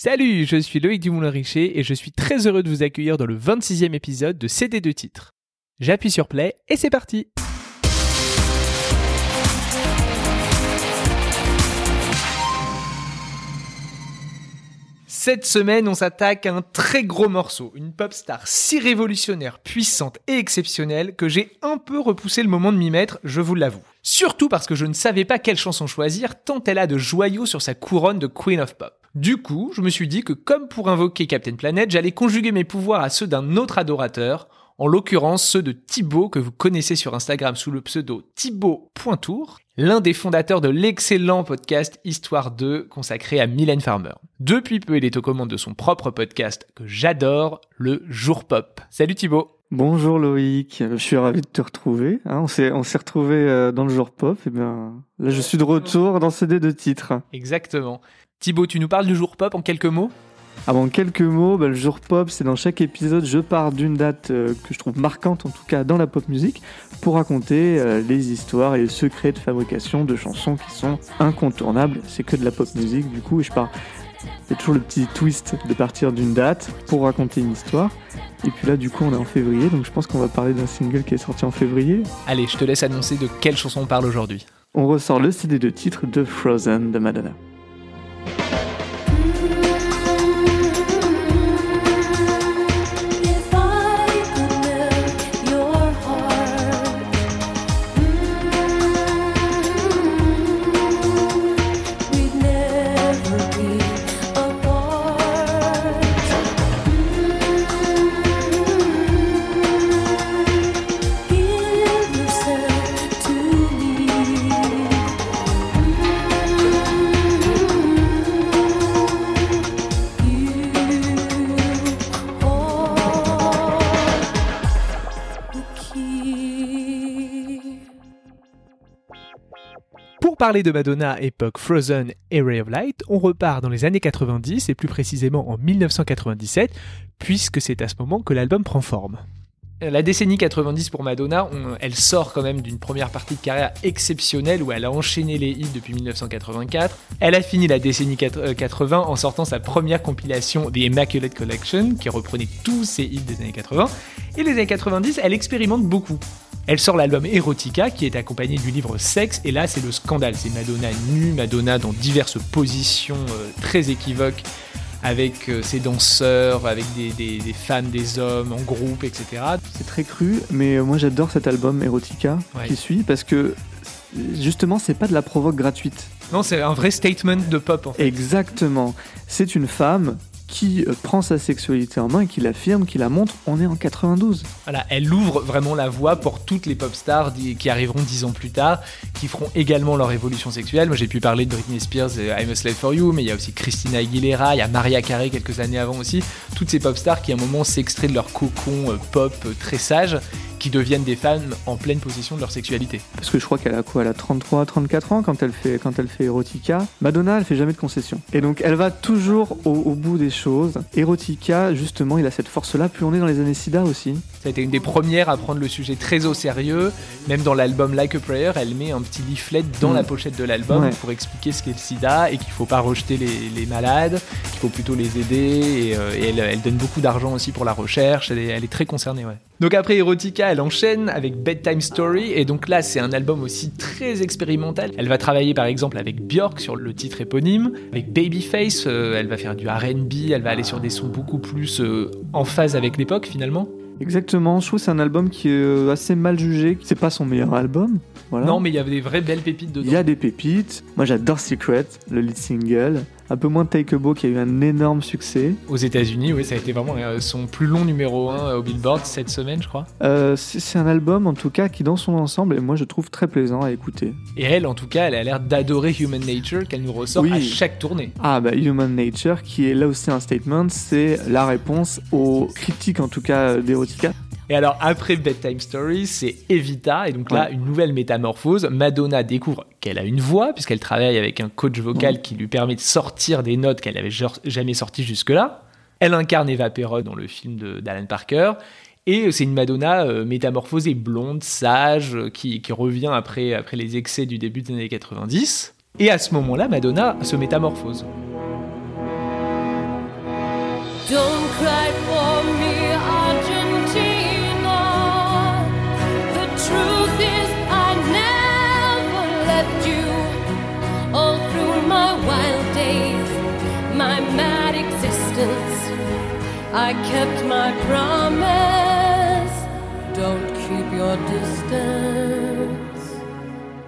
Salut, je suis Loïc Dumoulin-Richer et je suis très heureux de vous accueillir dans le 26e épisode de CD de titres. J'appuie sur play et c'est parti Cette semaine, on s'attaque à un très gros morceau, une pop star si révolutionnaire, puissante et exceptionnelle que j'ai un peu repoussé le moment de m'y mettre, je vous l'avoue. Surtout parce que je ne savais pas quelle chanson choisir tant elle a de joyaux sur sa couronne de Queen of Pop. Du coup, je me suis dit que comme pour invoquer Captain Planet, j'allais conjuguer mes pouvoirs à ceux d'un autre adorateur, en l'occurrence ceux de Thibaut que vous connaissez sur Instagram sous le pseudo Thibaut.tour, l'un des fondateurs de l'excellent podcast Histoire 2 consacré à Mylène Farmer. Depuis peu, il est aux commandes de son propre podcast que j'adore, le Jour Pop. Salut Thibaut Bonjour Loïc, je suis ravi de te retrouver. Hein, on s'est on s'est retrouvé euh, dans le jour pop. Et bien là, je suis de retour dans CD de titres. Exactement. Thibaut, tu nous parles du jour pop en quelques mots Avant quelques mots, bah, le jour pop, c'est dans chaque épisode, je pars d'une date euh, que je trouve marquante, en tout cas dans la pop musique, pour raconter euh, les histoires et les secrets de fabrication de chansons qui sont incontournables. C'est que de la pop musique, du coup, et je pars. C'est toujours le petit twist de partir d'une date pour raconter une histoire. Et puis là, du coup, on est en février, donc je pense qu'on va parler d'un single qui est sorti en février. Allez, je te laisse annoncer de quelle chanson on parle aujourd'hui. On ressort le CD de titre de Frozen de Madonna. Parler de Madonna époque Frozen et Ray of Light, on repart dans les années 90 et plus précisément en 1997, puisque c'est à ce moment que l'album prend forme. La décennie 90 pour Madonna, on- elle sort quand même d'une première partie de carrière exceptionnelle où elle a enchaîné les hits depuis 1984. Elle a fini la décennie 80 en sortant sa première compilation The Immaculate Collection qui reprenait tous ses hits des années 80. Et les années 90, elle expérimente beaucoup. Elle sort l'album Erotica qui est accompagné du livre Sexe et là c'est le scandale. C'est Madonna nue, Madonna dans diverses positions euh, très équivoques avec euh, ses danseurs, avec des, des- des femmes, des hommes en groupe, etc. C'est très cru, mais euh, moi j'adore cet album Erotica Ouais. qui suit parce que justement c'est pas de la provoque gratuite. Non, c'est un vrai statement de pop en fait. Exactement. C'est une femme qui euh, prend sa sexualité en main et qui l'affirme, qui la montre. On est en 92. Voilà, elle ouvre vraiment la voie pour toutes les pop stars qui arriveront dix ans plus tard, qui feront également leur évolution sexuelle. Moi, j'ai pu parler de Britney Spears et I'm a Slave for You, mais il y a aussi Christina Aguilera, il y a Maria Carey quelques années avant aussi. Toutes ces pop stars qui, à un moment, s'extraient de leur cocon euh, pop euh, très sage, qui deviennent des femmes en pleine possession de leur sexualité. Parce que je crois qu'elle a quoi Elle a 33, 34 ans quand elle fait, quand elle fait Erotica. Madonna, elle fait jamais de concession. Et donc elle va toujours au, au bout des choses. Erotica, justement, il a cette force-là. Puis on est dans les années SIDA aussi. Ça a été une des premières à prendre le sujet très au sérieux. Même dans l'album Like a Prayer, elle met un petit leaflet dans Mm. la pochette de l'album Ouais. pour expliquer ce qu'est le sida et qu'il faut pas rejeter les, les malades, qu'il faut plutôt les aider. Et, euh, et elle, elle donne beaucoup d'argent aussi pour la recherche. Elle est, elle est très concernée, ouais. Donc après Erotica, elle enchaîne avec Bedtime Story. Et donc là, c'est un album aussi très expérimental. Elle va travailler par exemple avec Björk sur le titre éponyme. Avec Babyface, euh, elle va faire du RB. Elle va aller sur des sons beaucoup plus euh, en phase avec l'époque finalement. Exactement. Je trouve que c'est un album qui est euh, assez mal jugé. C'est pas son meilleur album. Voilà. Non, mais il y avait des vraies belles pépites dedans. Il y a des pépites. Moi, j'adore Secret, le lead single. Un peu moins Take a Bow qui a eu un énorme succès. Aux États-Unis, oui, ça a été vraiment euh, son plus long numéro 1 au Billboard cette semaine, je crois. Euh, c'est c'est un album, en tout cas, qui dans son ensemble, et moi, je trouve très plaisant à écouter. Et elle, en tout cas, elle a l'air d'adorer Human Nature qu'elle nous ressort Oui. à chaque tournée. Ah, bah, Human Nature, qui est là aussi un statement, c'est la réponse aux critiques, en tout cas, d'Erotica. Et alors, après Bedtime Story, c'est Evita, et donc là, Ouais. une nouvelle métamorphose. Madonna découvre qu'elle a une voix, puisqu'elle travaille avec un coach vocal qui lui permet de sortir des notes qu'elle avait genre- jamais sorties jusque-là. Elle incarne Eva Perron dans le film de- d'Alan Parker. Et c'est une Madonna euh, métamorphosée, blonde, sage, euh, qui, qui revient après, après les excès du début des années 90. Et à ce moment-là, Madonna se métamorphose. Don't cry for me. My wild days, my mad existence, I kept my promise. Don't keep your distance.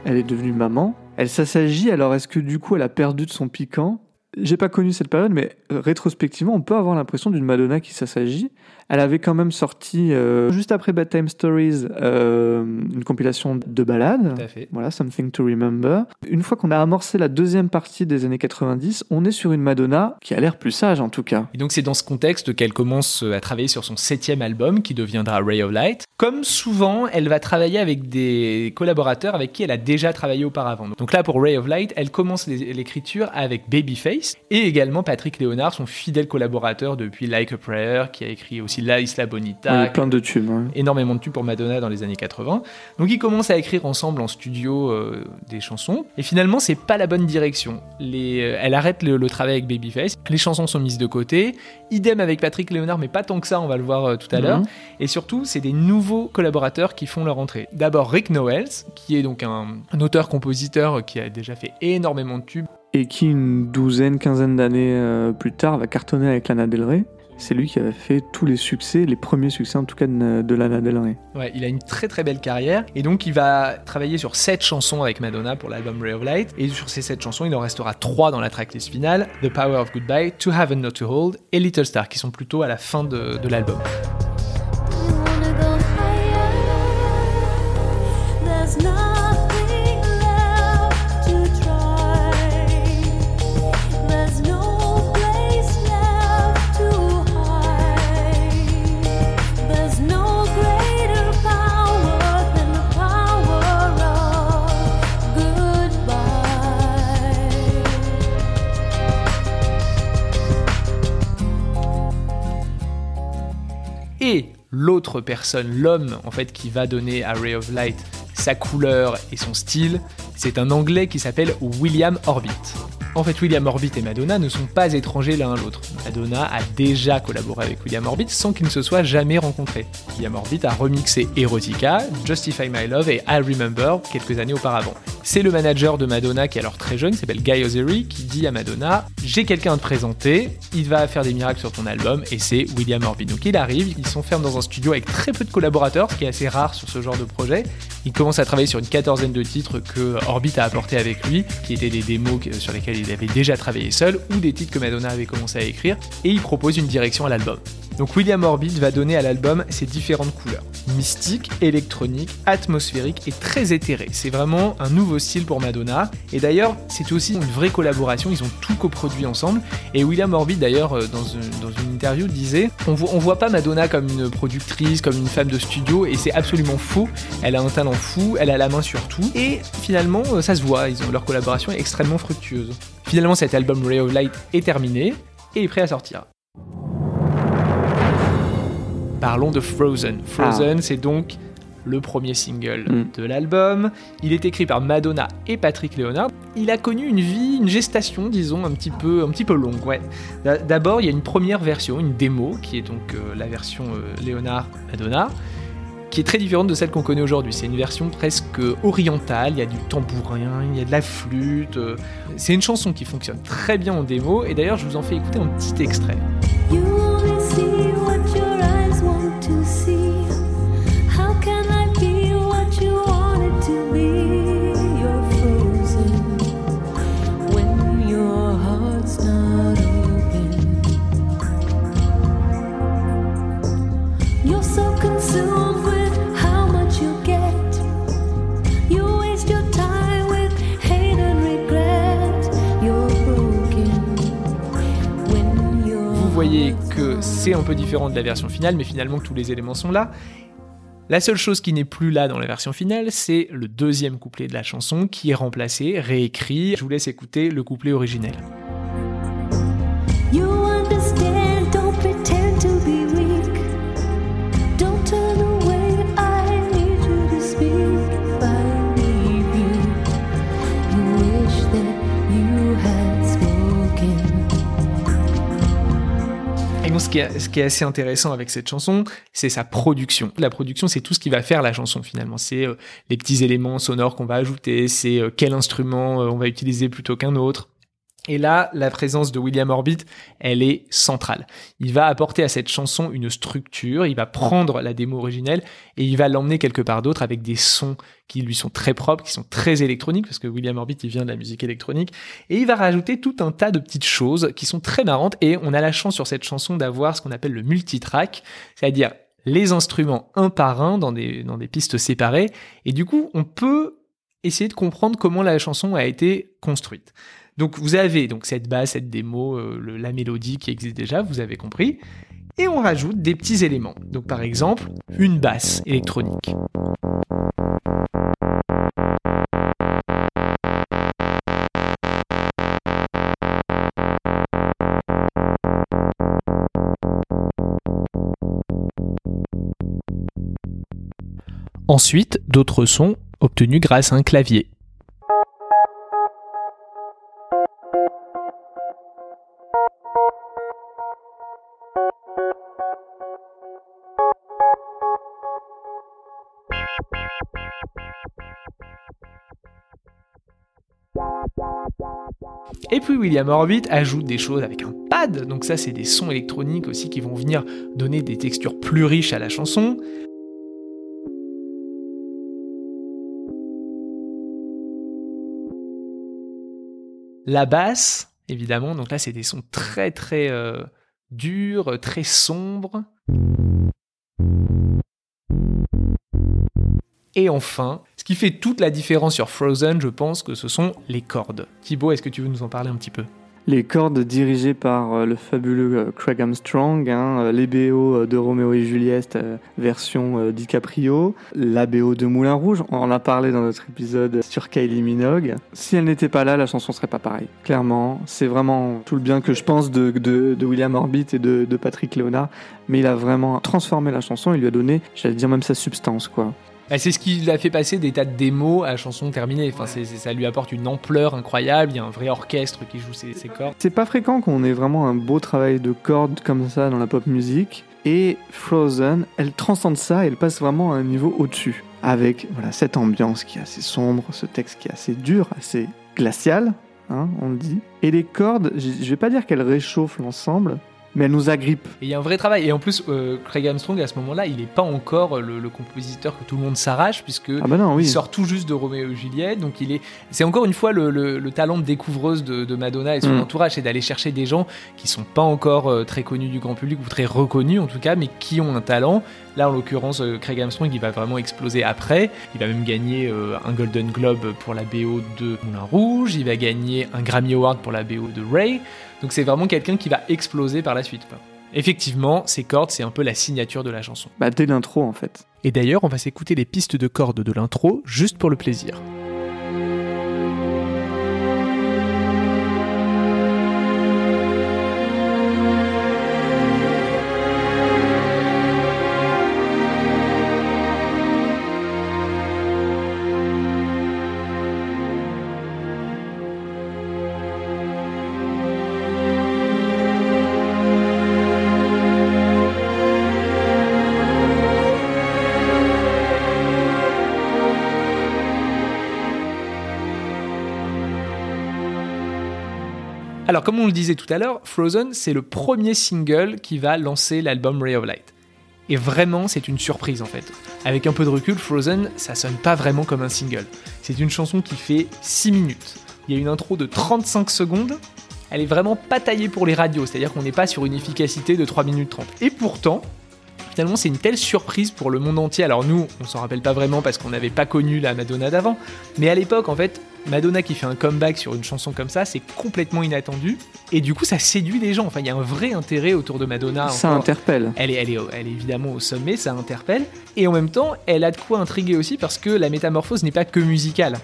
Elle est devenue maman. Elle s'assagit, alors est-ce que du coup elle a perdu de son piquant? J'ai pas connu cette période, mais rétrospectivement, on peut avoir l'impression d'une Madonna qui s'assagit. Elle avait quand même sorti, euh, juste après Bedtime Stories, euh, une compilation de ballades. Tout à fait. Voilà, Something to Remember. Une fois qu'on a amorcé la deuxième partie des années 90, on est sur une Madonna qui a l'air plus sage en tout cas. Et donc c'est dans ce contexte qu'elle commence à travailler sur son septième album qui deviendra Ray of Light. Comme souvent, elle va travailler avec des collaborateurs avec qui elle a déjà travaillé auparavant. Donc là pour Ray of Light, elle commence l'écriture avec Babyface et également Patrick Léonard, son fidèle collaborateur depuis Like a Prayer, qui a écrit aussi La Isla Bonita, plein de tubes. énormément de tubes pour Madonna dans les années 80. Donc ils commencent à écrire ensemble en studio euh, des chansons. Et finalement, c'est pas la bonne direction. Les, euh, elle arrête le, le travail avec Babyface. Les chansons sont mises de côté. Idem avec Patrick Léonard, mais pas tant que ça, on va le voir euh, tout à l'heure. Mhm. Et surtout, c'est des nouveaux collaborateurs qui font leur entrée. D'abord Rick Nowels, qui est donc un, un auteur-compositeur qui a déjà fait énormément de tubes. Et qui, une douzaine, quinzaine d'années euh, plus tard, va cartonner avec Lana Del Rey. C'est lui qui avait fait tous les succès, les premiers succès en tout cas de, de Lana Del Rey. Ouais, il a une très très belle carrière et donc il va travailler sur 7 chansons avec Madonna pour l'album Ray of Light et sur ces 7 chansons il en restera 3 dans la tracklist finale The Power of Goodbye, To Have and Not to Hold et Little Star qui sont plutôt à la fin de, de l'album. L'autre personne, l'homme en fait qui va donner à Ray of Light sa couleur et son style, c'est un Anglais qui s'appelle William Orbit. En fait, William Orbit et Madonna ne sont pas étrangers l'un à l'autre. Madonna a déjà collaboré avec William Orbit sans qu'ils ne se soient jamais rencontrés. William Orbit a remixé Erotica, Justify My Love et I Remember quelques années auparavant. C'est le manager de Madonna qui est alors très jeune, s'appelle Guy Ozeri, qui dit à Madonna J'ai quelqu'un à te présenter, il va faire des miracles sur ton album, et c'est William Orbit. Donc il arrive, ils s'enferment dans un studio avec très peu de collaborateurs, qui est assez rare sur ce genre de projet. Il commence à travailler sur une quatorzaine de titres que Orbit a apportés avec lui, qui étaient des démos sur lesquels il avait déjà travaillé seul, ou des titres que Madonna avait commencé à écrire, et il propose une direction à l'album. Donc William Orbit va donner à l'album ses différentes couleurs. Mystique, électronique, atmosphérique et très éthéré. C'est vraiment un nouveau style pour Madonna. Et d'ailleurs, c'est aussi une vraie collaboration, ils ont tout coproduit ensemble. Et William Orbit d'ailleurs, euh, dans une, dans une interview, disait on, vo- on voit pas Madonna comme une productrice, comme une femme de studio, et c'est absolument faux. Elle a un talent fou, elle a la main sur tout. Et finalement, euh, ça se voit, ils ont, leur collaboration est extrêmement fructueuse. Finalement, cet album Ray of Light est terminé et est prêt à sortir. Parlons de Frozen. Frozen, c'est donc le premier single Mm. de l'album. Il est écrit par Madonna et Patrick Léonard. Il a connu une vie, une gestation, disons, un petit peu, un petit peu longue. Ouais. D'abord, il y a une première version, une démo, qui est donc euh, la version euh, Léonard-Madonna, qui est très différente de celle qu'on connaît aujourd'hui. C'est une version presque orientale. Il y a du tambourin, il y a de la flûte. euh. C'est une chanson qui fonctionne très bien en démo. Et d'ailleurs, je vous en fais écouter un petit extrait. You see what your eyes want to see. Voyez que c'est un peu différent de la version finale, mais finalement tous les éléments sont là. La seule chose qui n'est plus là dans la version finale, c'est le deuxième couplet de la chanson qui est remplacé, réécrit. Je vous laisse écouter le couplet originel. Ce qui est assez intéressant avec cette chanson, c'est sa production. La production, c'est tout ce qui va faire la chanson finalement. C'est euh, les petits éléments sonores qu'on va ajouter, c'est euh, quel instrument euh, on va utiliser plutôt qu'un autre. Et là, la présence de William Orbit, elle est centrale. Il va apporter à cette chanson une structure, il va prendre la démo originelle et il va l'emmener quelque part d'autre avec des sons qui lui sont très propres, qui sont très électroniques, parce que William Orbit, il vient de la musique électronique, et il va rajouter tout un tas de petites choses qui sont très marrantes, et on a la chance sur cette chanson d'avoir ce qu'on appelle le multitrack, c'est-à-dire les instruments un par un dans des, pistes séparées, et du coup, on peut essayer de comprendre comment la chanson a été construite. Donc vous avez donc cette base, cette démo, euh, la mélodie qui existe déjà, vous avez compris. Et on rajoute des petits éléments. Donc par exemple, une basse électronique. Ensuite, d'autres sons grâce à un clavier. Et puis William Orbit ajoute des choses avec un pad, donc ça c'est des sons électroniques aussi qui vont venir donner des textures plus riches à la chanson. La basse, évidemment, donc là c'est des sons très très euh, durs, très sombres. Et enfin, ce qui fait toute la différence sur Frozen, je pense que ce sont les cordes. Thibaut, est-ce que tu veux nous en parler un petit peu? Les cordes dirigées par euh, le fabuleux euh, Craig Armstrong, hein, euh, les BO de Roméo et Juliette version DiCaprio, la BO de Moulin Rouge, on en a parlé dans notre épisode sur Kylie Minogue. Si elle n'était pas là, la chanson serait pas pareille. Clairement, c'est vraiment tout le bien que je pense de, de- William Orbit et de, de Patrick Léonard, mais il a vraiment transformé la chanson, il lui a donné, j'allais dire même sa substance, quoi. Bah, C'est ce qui l'a fait passer des tas de démos à chansons terminées. Enfin, ça lui apporte une ampleur incroyable. Il y a un vrai orchestre qui joue ses, ses cordes. C'est pas fréquent qu'on ait vraiment un beau travail de cordes comme ça dans la pop music. Et Frozen, elle transcende ça et elle passe vraiment à un niveau au-dessus. Avec voilà, cette ambiance qui est assez sombre, ce texte qui est assez dur, assez glacial, hein, on le dit. Et les cordes, je je vais pas dire qu'elles réchauffent l'ensemble, mais elles nous agrippent. Et il y a un vrai travail. Et en plus, euh, Craig Armstrong, à ce moment-là, il n'est pas encore le, le compositeur que tout le monde s'arrache, puisque Ah bah non, il oui. sort tout juste de Roméo et Juliette. Donc, il est. C'est encore une fois le, le- le talent de découvreuse de, de Madonna et son Mm. entourage, c'est d'aller chercher des gens qui sont pas encore euh, très connus du grand public ou très reconnus en tout cas, mais qui ont un talent. Là, en l'occurrence, euh, Craig Armstrong, il va vraiment exploser après. Il va même gagner un Golden Globe pour la BO de Moulin Rouge. Il va gagner un Grammy Award pour la BO de Ray. Donc, c'est vraiment quelqu'un qui va exploser par la suite. quoi. Effectivement, ces cordes, c'est un peu la signature de la chanson. Bah, dès l'intro, en fait. Et d'ailleurs, on va s'écouter les pistes de cordes de l'intro juste pour le plaisir. Alors, comme on le disait tout à l'heure, Frozen, c'est le premier single qui va lancer l'album Ray of Light. Et vraiment, c'est une surprise en fait. Avec un peu de recul, Frozen, ça sonne pas vraiment comme un single. C'est une chanson qui fait 6 minutes. Il y a une intro de 35 secondes. Elle est vraiment pas taillée pour les radios, c'est-à-dire qu'on n'est pas sur une efficacité de 3 minutes 30. Et pourtant, finalement, c'est une telle surprise pour le monde entier. Alors nous, on s'en rappelle pas vraiment parce qu'on n'avait pas connu la Madonna d'avant. Mais à l'époque, en fait, Madonna qui fait un comeback sur une chanson comme ça, c'est complètement inattendu. Et du coup, ça séduit les gens. Enfin, il y a un vrai intérêt autour de Madonna. ça encore. interpelle. Elle est, elle, est, elle est évidemment au sommet, ça interpelle. Et en même temps, elle a de quoi intriguer aussi parce que la métamorphose n'est pas que musicale.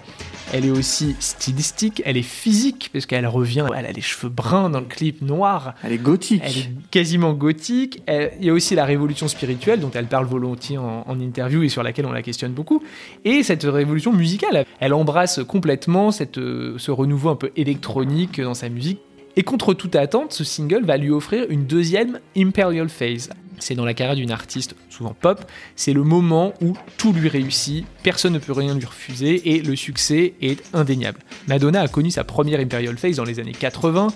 Elle est aussi stylistique, elle est physique, parce qu'elle revient, elle a les cheveux bruns dans le clip noir. Elle est gothique. Elle est quasiment gothique. Elle- Il y a aussi la révolution spirituelle dont elle parle volontiers en, en interview et sur laquelle on la questionne beaucoup. Et cette révolution musicale, elle embrasse complètement euh, ce renouveau un peu électronique dans sa musique. Et contre toute attente, ce single va lui offrir une deuxième Imperial Phase. C'est dans la carrière d'une artiste, souvent pop, c'est le moment où tout lui réussit, personne ne peut rien lui refuser et le succès est indéniable. Madonna a connu sa première Imperial Phase dans les années 80,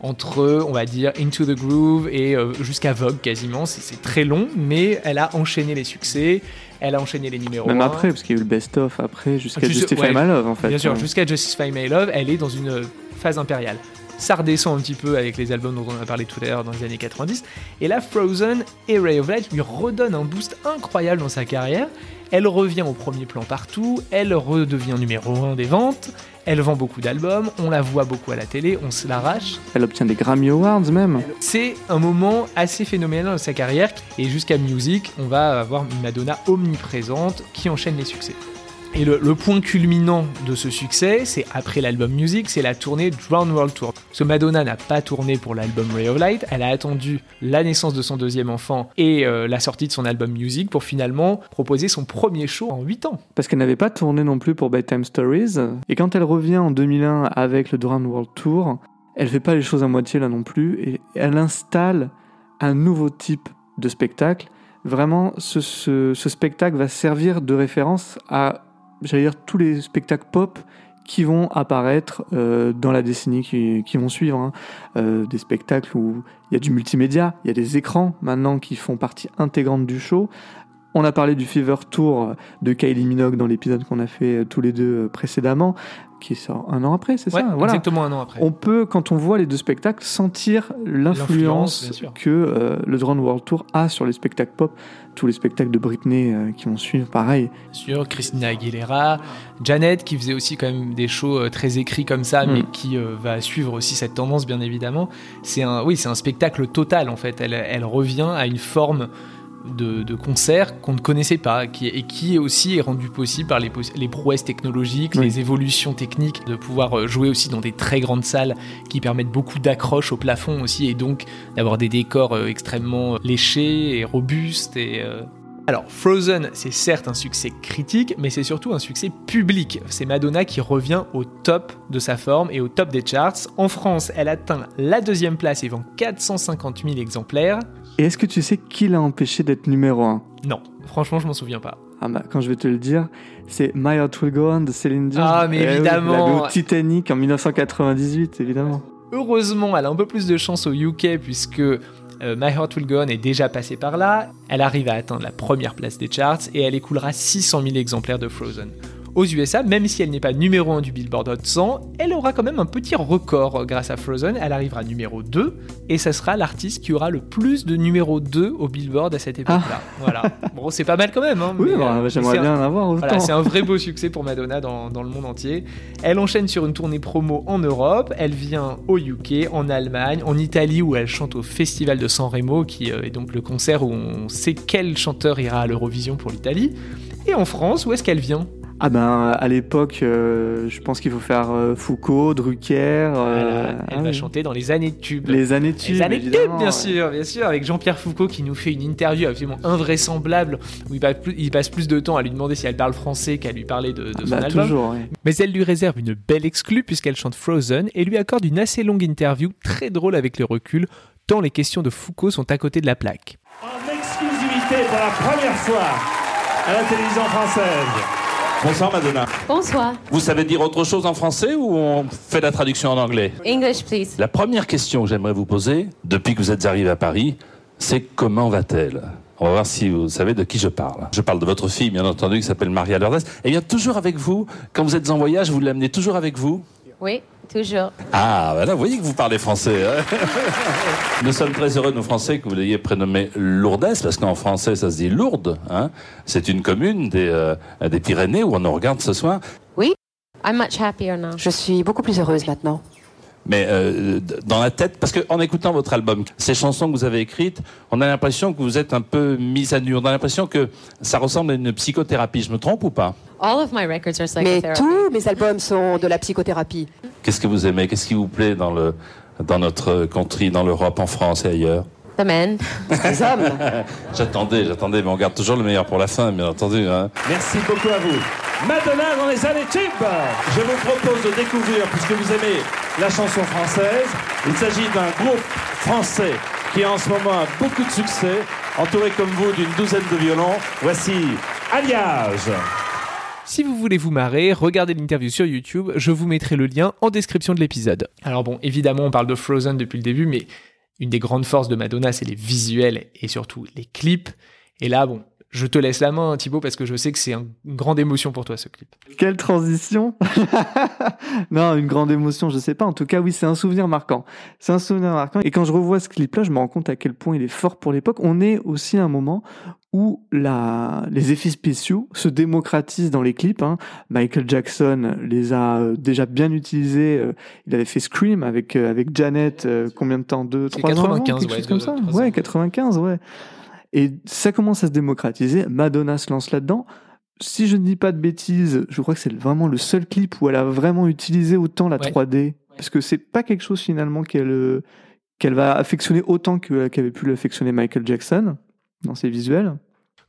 entre, on va dire, Into the Groove et euh, jusqu'à Vogue quasiment. C'est très long, mais elle a enchaîné les succès, elle a enchaîné les numéros Même 1. après, parce qu'il y a eu le best-of après, jusqu'à Juste- Justify ouais, My Love en fait. Bien sûr, Ouais. jusqu'à Justify My Love, elle est dans une phase impériale. Ça redescend un petit peu avec les albums dont on a parlé tout à l'heure dans les années 90. Et là, Frozen et Ray of Light lui redonnent un boost incroyable dans sa carrière. Elle revient au premier plan partout, elle redevient numéro 1 des ventes, elle vend beaucoup d'albums, on la voit beaucoup à la télé, on se l'arrache. Elle obtient des Grammy Awards même. C'est un moment assez phénoménal dans sa carrière et jusqu'à Music, on va avoir une Madonna omniprésente qui enchaîne les succès. Et le, point culminant de ce succès, c'est après l'album Music, c'est la tournée Drown World Tour. Parce que Madonna n'a pas tourné pour l'album Ray of Light, elle a attendu la naissance de son deuxième enfant et euh, la sortie de son album Music pour finalement proposer son premier show en 8 ans. Parce qu'elle n'avait pas tourné non plus pour Bedtime Stories. Et quand elle revient en 2001 avec le Drown World Tour, elle fait pas les choses à moitié là non plus. Et elle installe un nouveau type de spectacle. Vraiment, ce spectacle va servir de référence à, j'allais dire, tous les spectacles pop qui vont apparaître euh, dans la décennie qui, vont suivre. hein. Euh, des spectacles où il y a du multimédia, il y a des écrans maintenant qui font partie intégrante du show. On a parlé du Fever Tour de Kylie Minogue dans l'épisode qu'on a fait euh, tous les deux précédemment, qui sort un an après, c'est Ouais, ça Voilà. exactement un an après. On peut, quand on voit les deux spectacles, sentir L'influence, que euh, le Drone World Tour a sur les spectacles pop. Tous les spectacles de Britney euh, qui vont suivre, pareil. sur Christina Aguilera, Janet qui faisait aussi quand même des shows euh, très écrits comme ça, Mm. mais qui euh, va suivre aussi cette tendance bien évidemment. C'est un, oui, c'est un spectacle total en fait. Elle, elle revient à une forme de, de concert qu'on ne connaissait pas, qui, et qui est aussi est rendu possible par les, prouesses technologiques, Oui. les évolutions techniques, de pouvoir euh, jouer aussi dans des très grandes salles qui permettent beaucoup d'accroches au plafond aussi, et donc d'avoir des décors euh, extrêmement léchés et robustes et euh, alors, Frozen, c'est certes un succès critique, mais c'est surtout un succès public. C'est Madonna qui revient au top de sa forme et au top des charts. En France, elle atteint la deuxième place et vend 450 000 exemplaires. Et est-ce que tu sais qui l'a empêché d'être numéro 1 Non, franchement, je m'en souviens pas. ah bah, quand je vais te le dire, c'est My Heart Will Go On de Céline Dion. Ah, mais Eh évidemment. Titanic en 1998, évidemment. Heureusement, elle a un peu plus de chance au UK puisque euh, My Heart Will Go On est déjà passée par là. Elle arrive à atteindre la première place des charts et elle écoulera 600 000 exemplaires de Frozen. Aux USA, même si elle n'est pas numéro 1 du Billboard Hot 100, elle aura quand même un petit record grâce à Frozen. Elle arrivera numéro 2 et ça sera l'artiste qui aura le plus de numéro 2 au Billboard à cette époque-là. Voilà. Bon, c'est pas mal quand même. Hein, Oui, bah, euh, j'aimerais un- bien en avoir autant. voilà, c'est un vrai beau succès pour Madonna dans, dans le monde entier. Elle enchaîne sur une tournée promo en Europe, elle vient au UK, en Allemagne, en Italie où elle chante au Festival de San Remo, qui euh, est donc le concert où on sait quel chanteur ira à l'Eurovision pour l'Italie. Et en France, où est-ce qu'elle vient? Ah ben, à l'époque, euh, je pense qu'il faut faire euh, Foucault, Drucker. euh, Elle, elle ah va oui. chanter dans les années tubes. Les années tubes. Les années tubes, évidemment, bien ouais. sûr, bien sûr, avec Jean-Pierre Foucault qui nous fait une interview absolument invraisemblable où il passe plus, il passe plus de temps à lui demander si elle parle français qu'à lui parler de, de son Bah, album. toujours, ouais. Mais elle lui réserve une belle exclue puisqu'elle chante Frozen et lui accorde une assez longue interview très drôle avec le recul, tant les questions de Foucault sont à côté de la plaque. en exclusivité pour la première fois à la télévision française. Bonsoir Madonna. Bonsoir. Vous savez dire autre chose en français ou on fait la traduction en anglais? English, please. La première question que j'aimerais vous poser, depuis que vous êtes arrivé à Paris, c'est comment va-t-elle? On va voir si vous savez de qui je parle. Je parle de votre fille, bien entendu, qui s'appelle Maria Lourdes. Elle vient toujours avec vous. Quand vous êtes en voyage, vous l'amenez toujours avec vous? Oui, toujours. Ah, ben là, vous voyez que vous parlez français. hein nous sommes très heureux, nous Français, que vous l'ayez prénommé Lourdes, parce qu'en français, ça se dit Lourdes. Hein c'est une commune des, euh, des Pyrénées où on nous regarde ce soir. Oui, I'm much happier now. Je suis beaucoup plus heureuse maintenant. Mais euh, dans la tête, parce qu'en écoutant votre album, ces chansons que vous avez écrites, on a l'impression que vous êtes un peu mise à nu. On a l'impression que ça ressemble à une psychothérapie. Je me trompe ou pas? All of my records are Mais tous mes albums sont de la psychothérapie. Qu'est-ce que vous aimez? Qu'est-ce qui vous plaît dans, le, dans notre country, dans l'Europe, en France et ailleurs? The men. Les hommes. J'attendais, j'attendais, mais on garde toujours le meilleur pour la fin, bien entendu. Hein. Merci beaucoup à vous. Madonna dans les années tubes. Je vous propose de découvrir, puisque vous aimez la chanson française. Il s'agit d'un groupe français qui en ce moment a beaucoup de succès, entouré comme vous d'une douzaine de violons. Voici Alliage. Si vous voulez vous marrer, regardez l'interview sur YouTube, je vous mettrai le lien en description de l'épisode. Alors bon, évidemment, on parle de Frozen depuis le début, mais une des grandes forces de Madonna, c'est les visuels et surtout les clips. Et là, bon, je te laisse la main, Thibaut, parce que je sais que c'est un- une grande émotion pour toi, ce clip. Quelle transition Non, une grande émotion, je sais pas. En tout cas, oui, c'est un souvenir marquant. C'est un souvenir marquant. Et quand je revois ce clip-là, je me rends compte à quel point il est fort pour l'époque. On est aussi à un moment où la... les effets spéciaux se démocratisent dans les clips. hein. Michael Jackson les a euh, déjà bien utilisés. euh, Il avait fait Scream avec, euh, avec Janet, combien de temps? Deux, trois ans avant, 95, quelque ouais, chose comme ça Ouais, ans. 95, ouais. Et ça commence à se démocratiser. Madonna se lance là-dedans. Si je ne dis pas de bêtises, je crois que c'est vraiment le seul clip où elle a vraiment utilisé autant la Ouais. 3D. Parce que c'est pas quelque chose finalement qu'elle euh, qu'elle va affectionner autant que- qu'avait pu l'affectionner Michael Jackson dans ses visuels.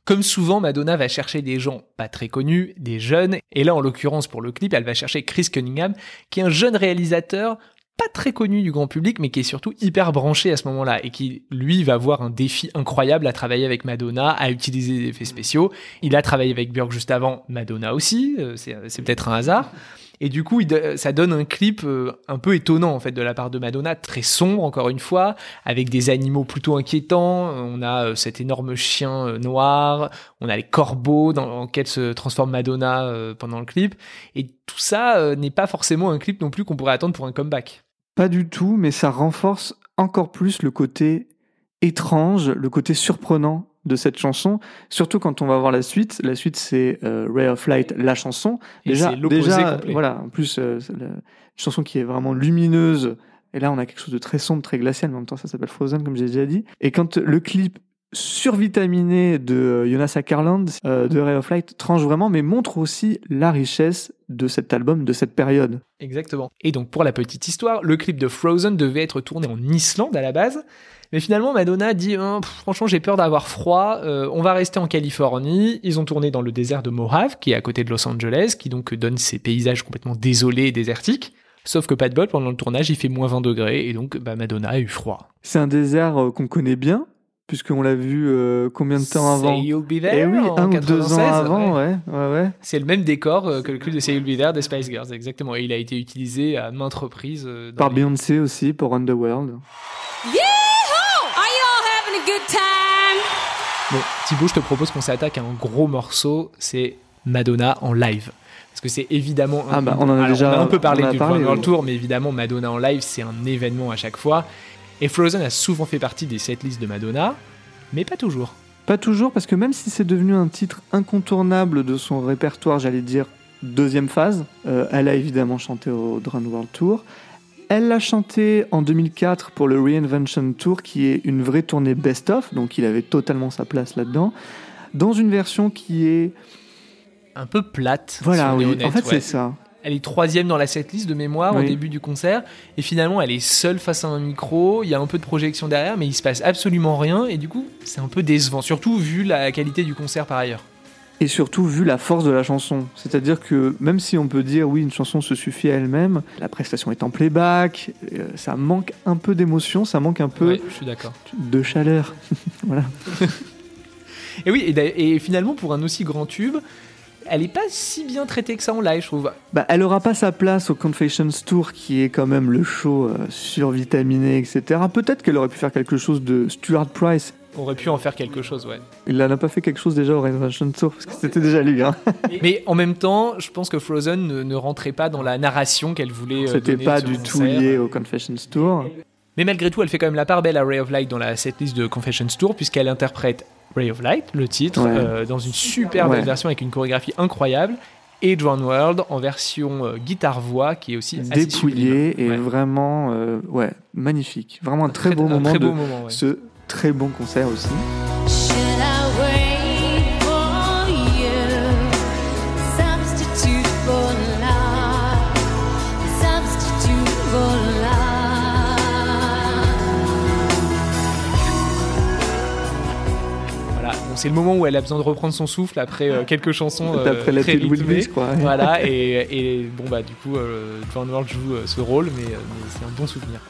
Comme souvent, Madonna va chercher des gens pas très connus, des jeunes, et là, en l'occurrence, pour le clip, elle va chercher Chris Cunningham, qui est un jeune réalisateur pas très connu du grand public, mais qui est surtout hyper branché à ce moment-là, et qui, lui, va avoir un défi incroyable à travailler avec Madonna, à utiliser des effets spéciaux. Il a travaillé avec Björk juste avant, Madonna aussi, euh, c'est peut-être un hasard. Et du coup, ça donne un clip euh, un peu étonnant en fait de la part de Madonna, très sombre encore une fois, avec des animaux plutôt inquiétants. On a euh, cet énorme chien noir, on a les corbeaux dans lesquels se transforme Madonna pendant le clip. Et tout ça n'est pas forcément un clip non plus qu'on pourrait attendre pour un comeback. Pas du tout, mais ça renforce encore plus le côté étrange, le côté surprenant de cette chanson, surtout quand on va voir la suite. La suite, c'est euh, Ray of Light, la chanson. Et déjà, complet. voilà. En plus, euh, la- une chanson qui est vraiment lumineuse. Et là, on a quelque chose de très sombre, très glacial. Mais en même temps, ça s'appelle Frozen, comme j'ai déjà dit. Et quand le clip survitaminé de euh, Jonas Ackerland, euh, de Ray of Light, tranche vraiment, mais montre aussi la richesse de cet album, de cette période. Exactement. Et donc pour la petite histoire, le clip de Frozen devait être tourné en Islande à la base. Mais finalement, Madonna dit Hein, pff, franchement, j'ai peur d'avoir froid. euh, on va rester en Californie. Ils ont tourné dans le désert de Mojave, qui est à côté de Los Angeles, qui donc donne ces paysages complètement désolés et désertiques. Sauf que pas de bol, pendant le tournage, il fait moins 20 degrés et donc bah, Madonna a eu froid. C'est un désert qu'on connaît bien, puisqu'on l'a vu euh, combien de temps avant Say You'll Be There Eh oui, en un ou deux 96, ans avant, ouais. ouais, ouais, ouais. C'est le même décor euh, que le clip de Say You'll Be There des Spice Girls, exactement. Et il a été utilisé à maintes reprises. euh, dans Par les- Beyoncé aussi, pour Underworld. Are y'all having a good time? Bon, Thibaut, je te propose qu'on s'attaque à un gros morceau, c'est Madonna en live. Parce que c'est évidemment. un- Ah bah, on en a Alors, déjà- on a un peu parlé on en a du parlé, Grand World oui. Tour, mais évidemment, Madonna en live, c'est un événement à chaque fois. Et Frozen a souvent fait partie des setlists de Madonna, mais pas toujours. Pas toujours, parce que même si c'est devenu un titre incontournable de son répertoire, j'allais dire deuxième phase, euh, elle a évidemment chanté au Drown World Tour. Elle l'a chanté en 2004 pour le Reinvention Tour, qui est une vraie tournée best-of, donc il avait totalement sa place là-dedans, dans une version qui est... Un peu plate. Voilà, si on est oui, honnête, en fait ouais. c'est ça. Elle est troisième dans la setlist de mémoire au début du concert, et finalement elle est seule face à un micro, il y a un peu de projection derrière, mais il se passe absolument rien, et du coup c'est un peu décevant, surtout vu la qualité du concert par ailleurs. Et surtout vu la force de la chanson. C'est-à-dire que même si on peut dire oui, une chanson se suffit à elle-même, la prestation est en playback, euh, ça manque un peu d'émotion, ça manque un peu Ouais, je suis d'accord. de chaleur. voilà. Et oui, et finalement, pour un aussi grand tube, elle est pas si bien traitée que ça en live, je trouve. Bah, elle aura pas sa place au Confessions Tour, qui est quand même le show euh, survitaminé, etc. Peut-être qu'elle aurait pu faire quelque chose de Stuart Price. On aurait pu en faire quelque chose, ouais. Il n'a pas fait quelque chose déjà au Renovation Tour, parce que c'était déjà lui. Hein. Mais en même temps, je pense que Frozen ne, ne rentrait pas dans la narration qu'elle voulait. euh, C'était donner pas du tout lié au Confessions Tour. Mais malgré tout, elle fait quand même la part belle à Ray of Light dans la setlist de Confessions Tour, puisqu'elle interprète Ray of Light, le titre, Ouais. euh, dans une super Ouais. belle version avec une chorégraphie incroyable. Et Drown World en version euh, guitare-voix, qui est aussi Dépouillé et Ouais. vraiment euh, ouais, magnifique. Vraiment un très, beau moment très beau de moment, ce très bon concert aussi. C'est le moment où elle a besoin de reprendre son souffle après euh, quelques chansons euh, D'après la très rythmées. Quoi. Voilà, et, et bon bah du coup, euh, Drowned World joue euh, ce rôle, mais, euh, mais c'est un bon souvenir.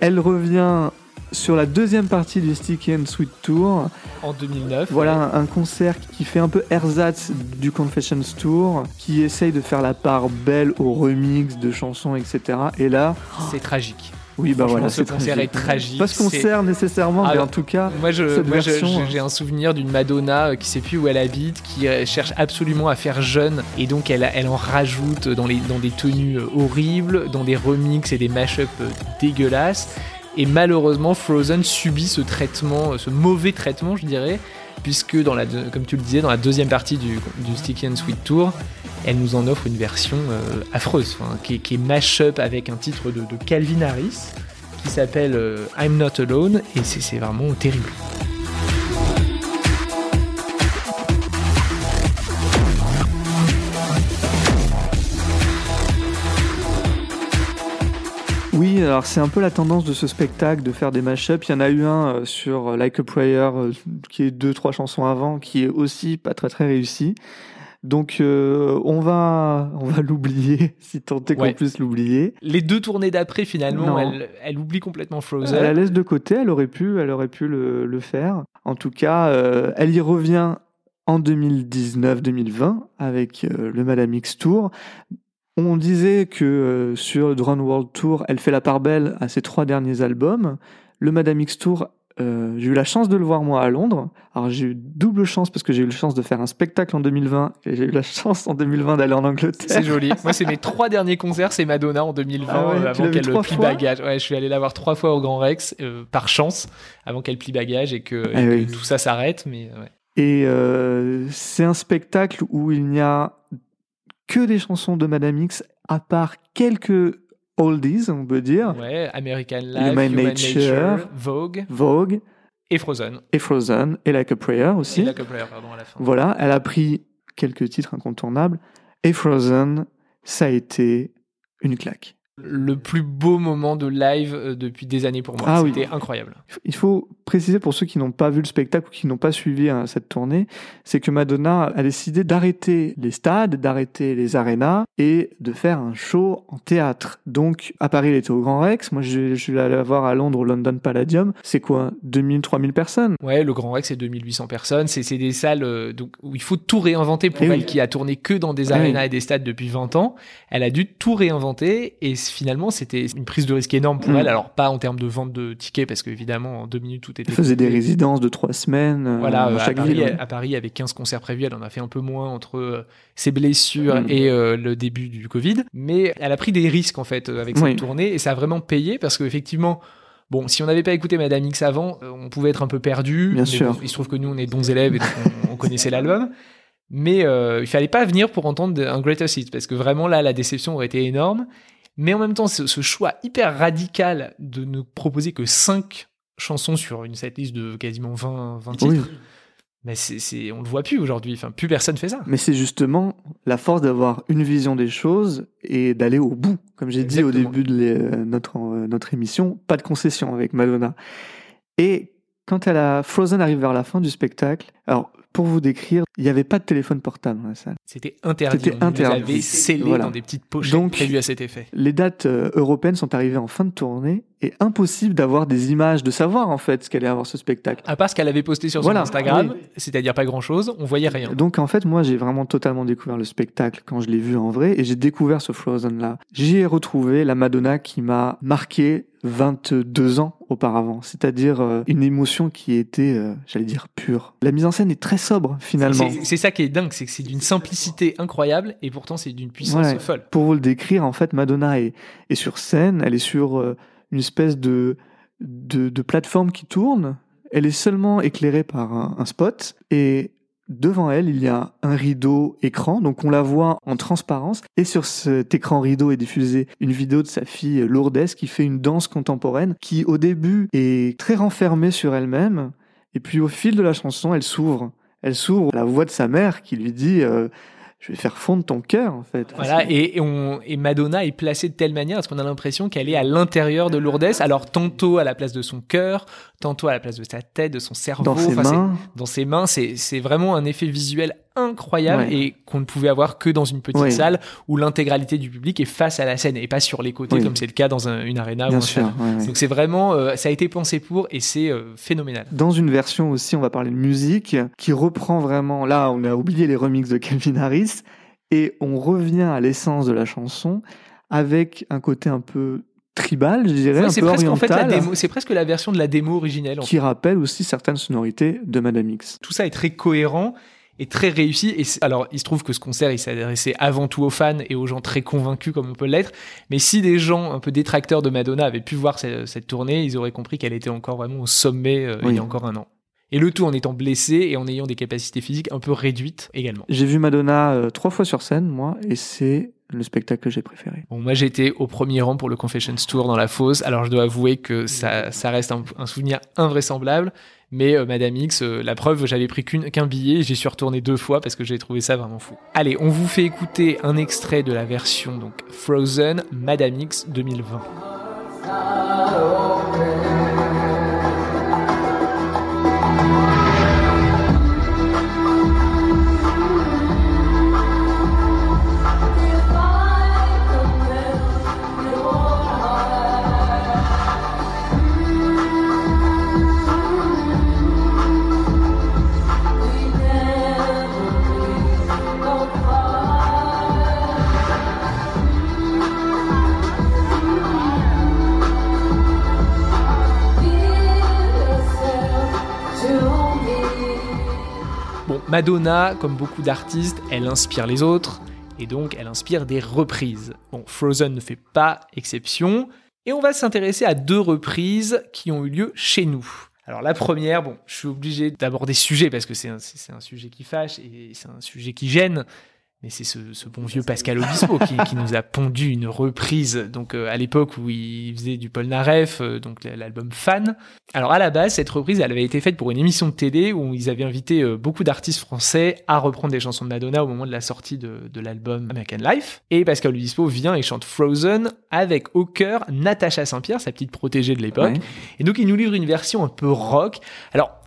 Elle revient sur la deuxième partie du Sticky and Sweet Tour. En 2009. Voilà un, un concert qui fait un peu ersatz du Confessions Tour, qui essaye de faire la part belle au remix de chansons, etc. Et là, c'est tragique. Oui, bah voilà, ce concert tragique. est tragique, Pas ce concert nécessairement, mais Alors, en tout cas, Moi, version, je- hein. j'ai un souvenir d'une Madonna euh, qui sait plus où elle habite, qui euh, cherche absolument à faire jeune, et donc elle, elle en rajoute dans, les, dans des tenues euh, horribles, dans des remixes et des mashups dégueulasses. Et malheureusement, Frozen subit ce traitement, ce mauvais traitement, je dirais, puisque dans la, comme tu le disais, dans la deuxième partie du, Sticky and Sweet Tour, elle nous en offre une version euh, affreuse, qui, est- mash-up avec un titre de, Calvin Harris qui s'appelle euh, I'm Not Alone et c'est vraiment terrible. Oui, alors c'est un peu la tendance de ce spectacle de faire des mashups. Il y en a eu un euh, sur euh, Like a Prayer, euh, qui est deux, trois chansons avant, qui est aussi pas très très réussi. Donc euh, on va, on va l'oublier, si tant est qu'on Ouais. puisse l'oublier. Les deux tournées d'après, finalement, elle, elle oublie complètement Elle la Frozen. laisse de côté, elle aurait pu, elle aurait pu le, le faire. En tout cas, euh, elle y revient en 2019-2020 avec euh, le Madame X Tour. On disait que euh, sur le Drone World Tour, elle fait la part belle à ses trois derniers albums. Le Madame X Tour, euh, j'ai eu la chance de le voir moi à Londres. Alors j'ai eu double chance parce que j'ai eu la chance de faire un spectacle en 2020 et j'ai eu la chance en 2020 d'aller en Angleterre. C'est joli. Moi, c'est mes trois derniers concerts, c'est Madonna en 2020, Ah ouais, euh, avant qu'elle plie bagage. Ouais, je suis allé la voir trois fois au Grand Rex, euh, par chance, avant qu'elle plie bagage et que, Ah et que oui. tout ça s'arrête. Mais ouais. Et c'est un spectacle où il n'y a que des chansons de Madame X, à part quelques oldies, on peut dire. Ouais, American Life, Human Human, Nature. Nature, Vogue Vogue et Frozen. et Frozen et Like a Prayer Et aussi. la Player, pardon, à la fin. Voilà, elle a pris quelques titres incontournables. Et Frozen, ça a été une claque. Le plus beau moment de live euh, depuis des années pour moi. Ah oui. C'était incroyable. Il faut préciser pour ceux qui n'ont pas vu le spectacle ou qui n'ont pas suivi hein, cette tournée, c'est que Madonna a décidé d'arrêter les stades, d'arrêter les arénas et de faire un show en théâtre. Donc à Paris, elle était au Grand Rex. Moi, je, je suis allé la voir à Londres au London Palladium. C'est quoi 2000, 3000 personnes? Ouais, le Grand Rex, c'est 2800 personnes. C'est des salles euh, donc, où il faut tout réinventer pour Eh elle oui. qui a tourné que dans des Eh arénas et des stades depuis 20 ans. Elle a dû tout réinventer et finalement, c'était une prise de risque énorme pour Mm. elle. Alors, pas en termes de vente de tickets parce qu'évidemment, en deux minutes, tout était. Elle faisait des résidences de trois semaines euh, Voilà, euh, à chaque Paris, ville. ouais. à Paris, avec 15 concerts prévus, elle en a fait un peu moins entre euh, ses blessures Mm. et euh, le début du Covid. Mais elle a pris des risques, en fait, avec cette Oui. tournée, et ça a vraiment payé, parce qu'effectivement, bon, si on n'avait pas écouté Madame X avant, on pouvait être un peu perdu. Bien sûr. bon, il se trouve que nous, on est bons élèves, et donc on, on connaissait l'album. Mais il fallait pas venir pour entendre un Greatest Hits, parce que vraiment, là, la déception aurait été énorme. Mais en même temps, ce, ce choix hyper radical de ne proposer que 5 chansons sur une setlist de quasiment 20, 20 titres, Oui. mais c'est, on le voit plus aujourd'hui. Enfin, plus personne fait ça. Mais c'est justement la force d'avoir une vision des choses et d'aller au bout. Comme j'ai dit au début de l'é- notre, euh, notre émission, pas de concession avec Madonna. Et quand elle a Frozen arrive vers la fin du spectacle, alors pour vous décrire, il n'y avait pas de téléphone portable dans la salle. C'était interdit. C'était interdit. nous avait scellé Voilà. dans des petites pochettes Donc- prévues à cet effet. Les dates euh, européennes sont arrivées en fin de tournée et impossible d'avoir des images, de savoir en fait ce qu'allait avoir ce spectacle. À part ce qu'elle avait posté sur son Instagram, oui. c'est-à-dire pas grand-chose, on voyait rien. Donc en fait, moi j'ai vraiment totalement découvert le spectacle quand je l'ai vu en vrai et j'ai découvert ce Frozen là. J'y ai retrouvé la Madonna qui m'a marqué 22 ans auparavant, c'est-à-dire euh, une émotion qui était, euh, j'allais dire, pure. La mise en scène est très sobre finalement. C'est ça qui est dingue, c'est que c'est d'une simplicité incroyable et pourtant c'est d'une puissance Ouais. folle. Pour vous le décrire, en fait, Madonna est, est sur scène, elle est sur euh, une espèce de, de, de plateforme qui tourne, elle est seulement éclairée par un, un spot, et devant elle, il y a un rideau écran, donc on la voit en transparence, et sur cet écran rideau est diffusée une vidéo de sa fille Lourdes qui fait une danse contemporaine, qui au début est très renfermée sur elle-même, et puis au fil de la chanson, elle s'ouvre. Elle s'ouvre à la voix de sa mère qui lui dit... euh, je vais faire fondre ton cœur en fait. Voilà, et, et on, et Madonna est placée de telle manière à ce qu'on a l'impression qu'elle est à l'intérieur de Lourdes, alors tantôt à la place de son cœur, tantôt à la place de sa tête, de son cerveau, dans ses mains. dans ses mains, c'est vraiment un effet visuel incroyable Ouais. et qu'on ne pouvait avoir que dans une petite salle où l'intégralité du public est face à la scène et pas sur les côtés Oui. comme c'est le cas dans un- une arena ou Bien un sûr. ouais. Donc c'est vraiment, euh, ça a été pensé pour et c'est euh, phénoménal. Dans une version aussi, on va parler de musique, qui reprend vraiment. Là, on a oublié les remixes de Calvin Harris, et on revient à l'essence de la chanson avec un côté un peu tribal, je dirais, Ouais, un c'est peu presque en fait la oriental, c'est presque la version de la démo originelle. fait. qui rappelle aussi certaines sonorités de Madame X. Tout ça est très cohérent et très réussi. Et alors, il se trouve que ce concert, il s'adressait avant tout aux fans et aux gens très convaincus comme on peut l'être. Mais si des gens un peu détracteurs de Madonna avaient pu voir cette, cette tournée, ils auraient compris qu'elle était encore vraiment au sommet euh, il y a encore un an. Et le tout en étant blessé et en ayant des capacités physiques un peu réduites également. J'ai vu Madonna euh, trois fois sur scène, moi, et c'est le spectacle que j'ai préféré. Bon, moi j'étais au premier rang pour le Confessions Tour dans la fosse, alors je dois avouer que ça, ça reste un, souvenir invraisemblable, mais euh, Madame X, euh, la preuve, j'avais pris qu'un billet, et j'y suis retourné deux fois parce que j'ai trouvé ça vraiment fou. Allez, on vous fait écouter un extrait de la version donc Frozen Madame X 2020. Madonna, comme beaucoup d'artistes, elle inspire les autres, et donc elle inspire des reprises. Bon, Frozen ne fait pas exception, et on va s'intéresser à deux reprises qui ont eu lieu chez nous. Alors la première, bon, je suis obligé d'aborder sujet parce que c'est un sujet qui fâche et c'est un sujet qui gêne. Mais c'est ce, ce bon vieux Pascal Obispo qui, qui nous a pondu une reprise, donc euh, à l'époque où il faisait du Polnareff, euh, donc l'album Fan. Alors à la base, cette reprise, elle avait été faite pour une émission de télé où ils avaient invité euh, beaucoup d'artistes français à reprendre des chansons de Madonna au moment de la sortie de, de l'album American Life. Et Pascal Obispo vient et chante Frozen avec au cœur Natacha Saint-Pierre, sa petite protégée de l'époque. Ouais. Et donc il nous livre une version un peu rock. Alors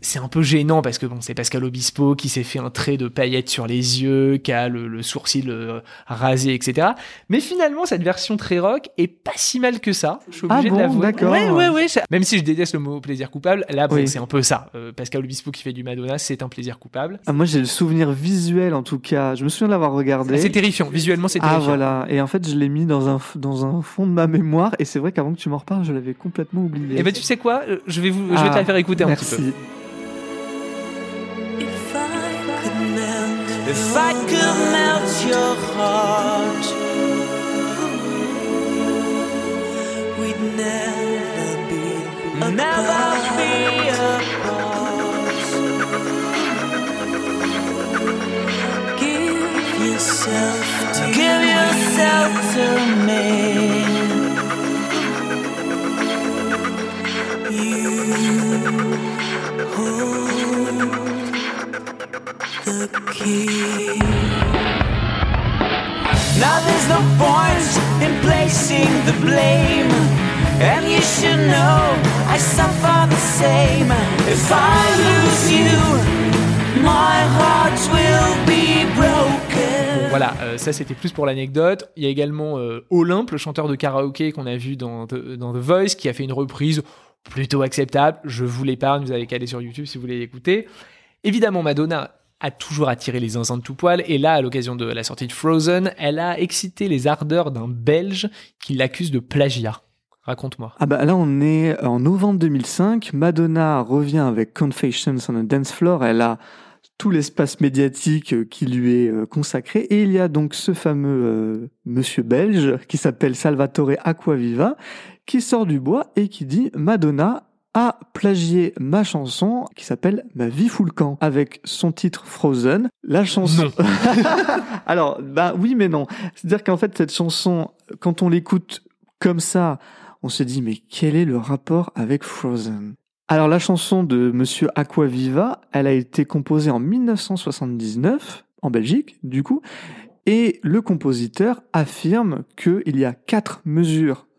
c'est un peu gênant parce que bon, c'est Pascal Obispo qui s'est fait un trait de paillettes sur les yeux, qui a le, le sourcil euh, rasé, etc. Mais finalement, cette version très rock est pas si mal que ça. Je suis Ah obligé bon, de l'avouer. d'accord. Ouais, ouais, ouais. ça- Même si je déteste le mot plaisir coupable, là, bon, Oui. c'est un peu ça. Euh, Pascal Obispo qui fait du Madonna, c'est un plaisir coupable. Ah, moi, j'ai le souvenir visuel, en tout cas. Je me souviens de l'avoir regardé. C'est terrifiant. Visuellement, c'est Ah terrifiant. voilà, et en fait je l'ai mis dans un, dans un fond de ma mémoire, et c'est vrai qu'avant que tu m'en reparles, je l'avais complètement oublié. Et ben tu sais quoi? Euh, Je vais vous, je vais te Ah, la faire écouter un Merci. petit peu. If I could melt your heart, we'd never be never apart. be apart. Give yourself to Give me. yourself to me. You hold the key. Now there's no point in placing the blame. And you should know I suffer the same. If I lose you, my heart will be broken. Voilà, euh, ça c'était plus pour l'anecdote. Il y a également euh, Olympe, le chanteur de karaoké qu'on a vu dans, dans The Voice, qui a fait une reprise plutôt acceptable. Je vous l'épargne, vous avez qu'à aller sur YouTube si vous voulez l'écouter. Évidemment, Madonna a toujours attiré les de tout poil, et là, à l'occasion de la sortie de Frozen, elle a excité les ardeurs d'un Belge qui l'accuse de plagiat. Raconte-moi. Ah bah là on est en novembre 2005, Madonna revient avec Confessions on a Dance Floor, elle a tout l'espace médiatique euh, qui lui est euh, consacré, et il y a donc ce fameux euh, monsieur belge qui s'appelle Salvatore Acquaviva, qui sort du bois et qui dit Madonna a plagié ma chanson qui s'appelle Ma vie fout le camp avec son titre Frozen. La chanson. Alors, bah oui, mais non. C'est-à-dire qu'en fait, cette chanson, quand on l'écoute comme ça, on se dit, mais quel est le rapport avec Frozen? Alors, la chanson de Monsieur Aquaviva, elle a été composée en 1979 en Belgique, du coup. Et le compositeur affirme qu'il y a quatre mesures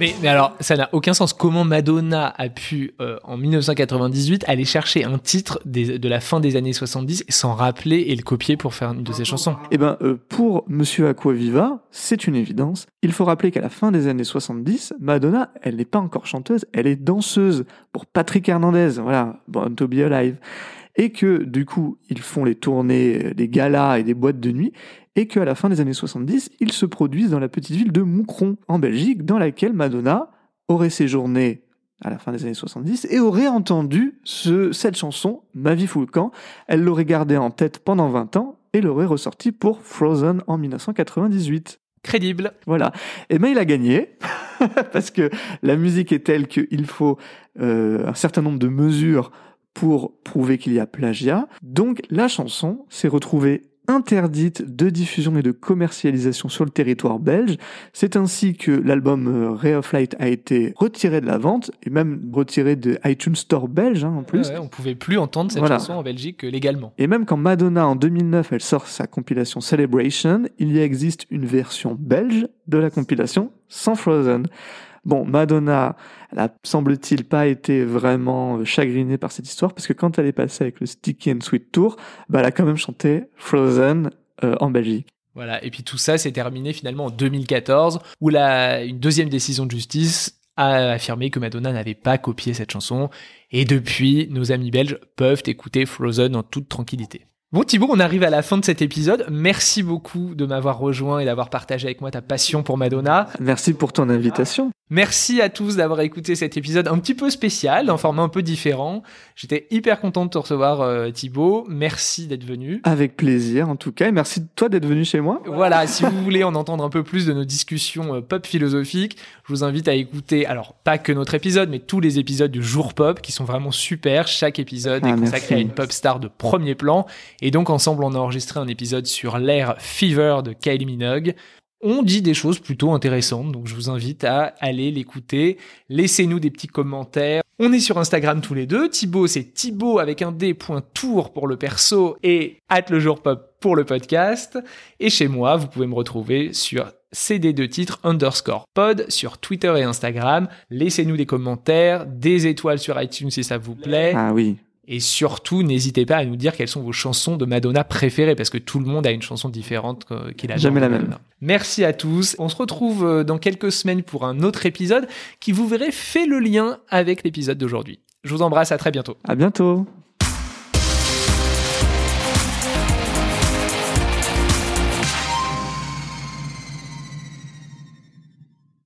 Mais, mais alors, ça n'a aucun sens. Comment Madonna a pu, euh, en 1998, aller chercher un titre de la fin des années 70 et s'en rappeler et le copier pour faire une de ses chansons? Eh ben, euh, pour Monsieur Aquaviva, c'est une évidence. Il faut rappeler qu'à la fin des années 70, Madonna, elle n'est pas encore chanteuse, elle est danseuse pour Patrick Hernandez, voilà, Born to Be Alive. Et que, du coup, ils font les tournées, euh, des galas et des boîtes de nuit, et qu'à la fin des années 70, ils se produisent dans la petite ville de Moucron, en Belgique, dans laquelle Madonna aurait séjourné à la fin des années 70 et aurait entendu ce, cette chanson, Ma vie fout le camp. Elle l'aurait gardée en tête pendant 20 ans et l'aurait ressortie pour Frozen en 1998. Crédible. Voilà. Et ben il a gagné parce que la musique est telle qu'il faut euh, un certain nombre de mesures pour prouver qu'il y a plagiat. Donc la chanson s'est retrouvée interdite de diffusion et de commercialisation sur le territoire belge. C'est ainsi que l'album euh, Ray of Light a été retiré de la vente et même retiré de iTunes Store belge hein, en plus. Ouais, on pouvait plus entendre cette Voilà. chanson en Belgique euh, légalement. Et même quand Madonna en 2009 elle sort sa compilation Celebration, il y existe une version belge de la compilation sans Frozen. Bon, Madonna, elle a semble-t-il pas été vraiment euh, chagrinée par cette histoire parce que quand elle est passée avec le Sticky and Sweet Tour, bah, elle a quand même chanté Frozen euh, en Belgique. Voilà. Et puis tout ça s'est terminé finalement en 2014, où la, une deuxième décision de justice a affirmé que Madonna n'avait pas copié cette chanson. Et depuis, nos amis belges peuvent écouter Frozen en toute tranquillité. Bon Thibaut, on arrive à la fin de cet épisode. Merci beaucoup de m'avoir rejoint et d'avoir partagé avec moi ta passion pour Madonna. Merci pour ton invitation. Merci à tous d'avoir écouté cet épisode un petit peu spécial, en format un peu différent. J'étais hyper content de te recevoir euh, Thibaut. Merci d'être venu. Avec plaisir en tout cas et merci de toi d'être venu chez moi. Voilà, si vous voulez en entendre un peu plus de nos discussions euh, pop philosophiques, je vous invite à écouter, alors pas que notre épisode, mais tous les épisodes du Jour Pop qui sont vraiment super. Chaque épisode Ah, est consacré merci. à une pop star de premier plan. Et donc ensemble, on a enregistré un épisode sur l'ère Fever de Kylie Minogue. On dit des choses plutôt intéressantes, donc je vous invite à aller l'écouter. Laissez-nous des petits commentaires. On est sur Instagram tous les deux. Thibaut, c'est Thibaut avec un D point tour pour le perso et at le jour pop pour le podcast. Et chez moi, vous pouvez me retrouver sur CD2 titres underscore pod sur Twitter et Instagram. Laissez-nous des commentaires, des étoiles sur iTunes si ça vous plaît. Ah oui. Et surtout, n'hésitez pas à nous dire quelles sont vos chansons de Madonna préférées, parce que tout le monde a une chanson différente qu'il a Jamais la même. Merci à tous. On se retrouve euh, dans quelques semaines pour un autre épisode qui, vous verrez, fait le lien avec l'épisode d'aujourd'hui. Je vous embrasse, à très bientôt. À bientôt.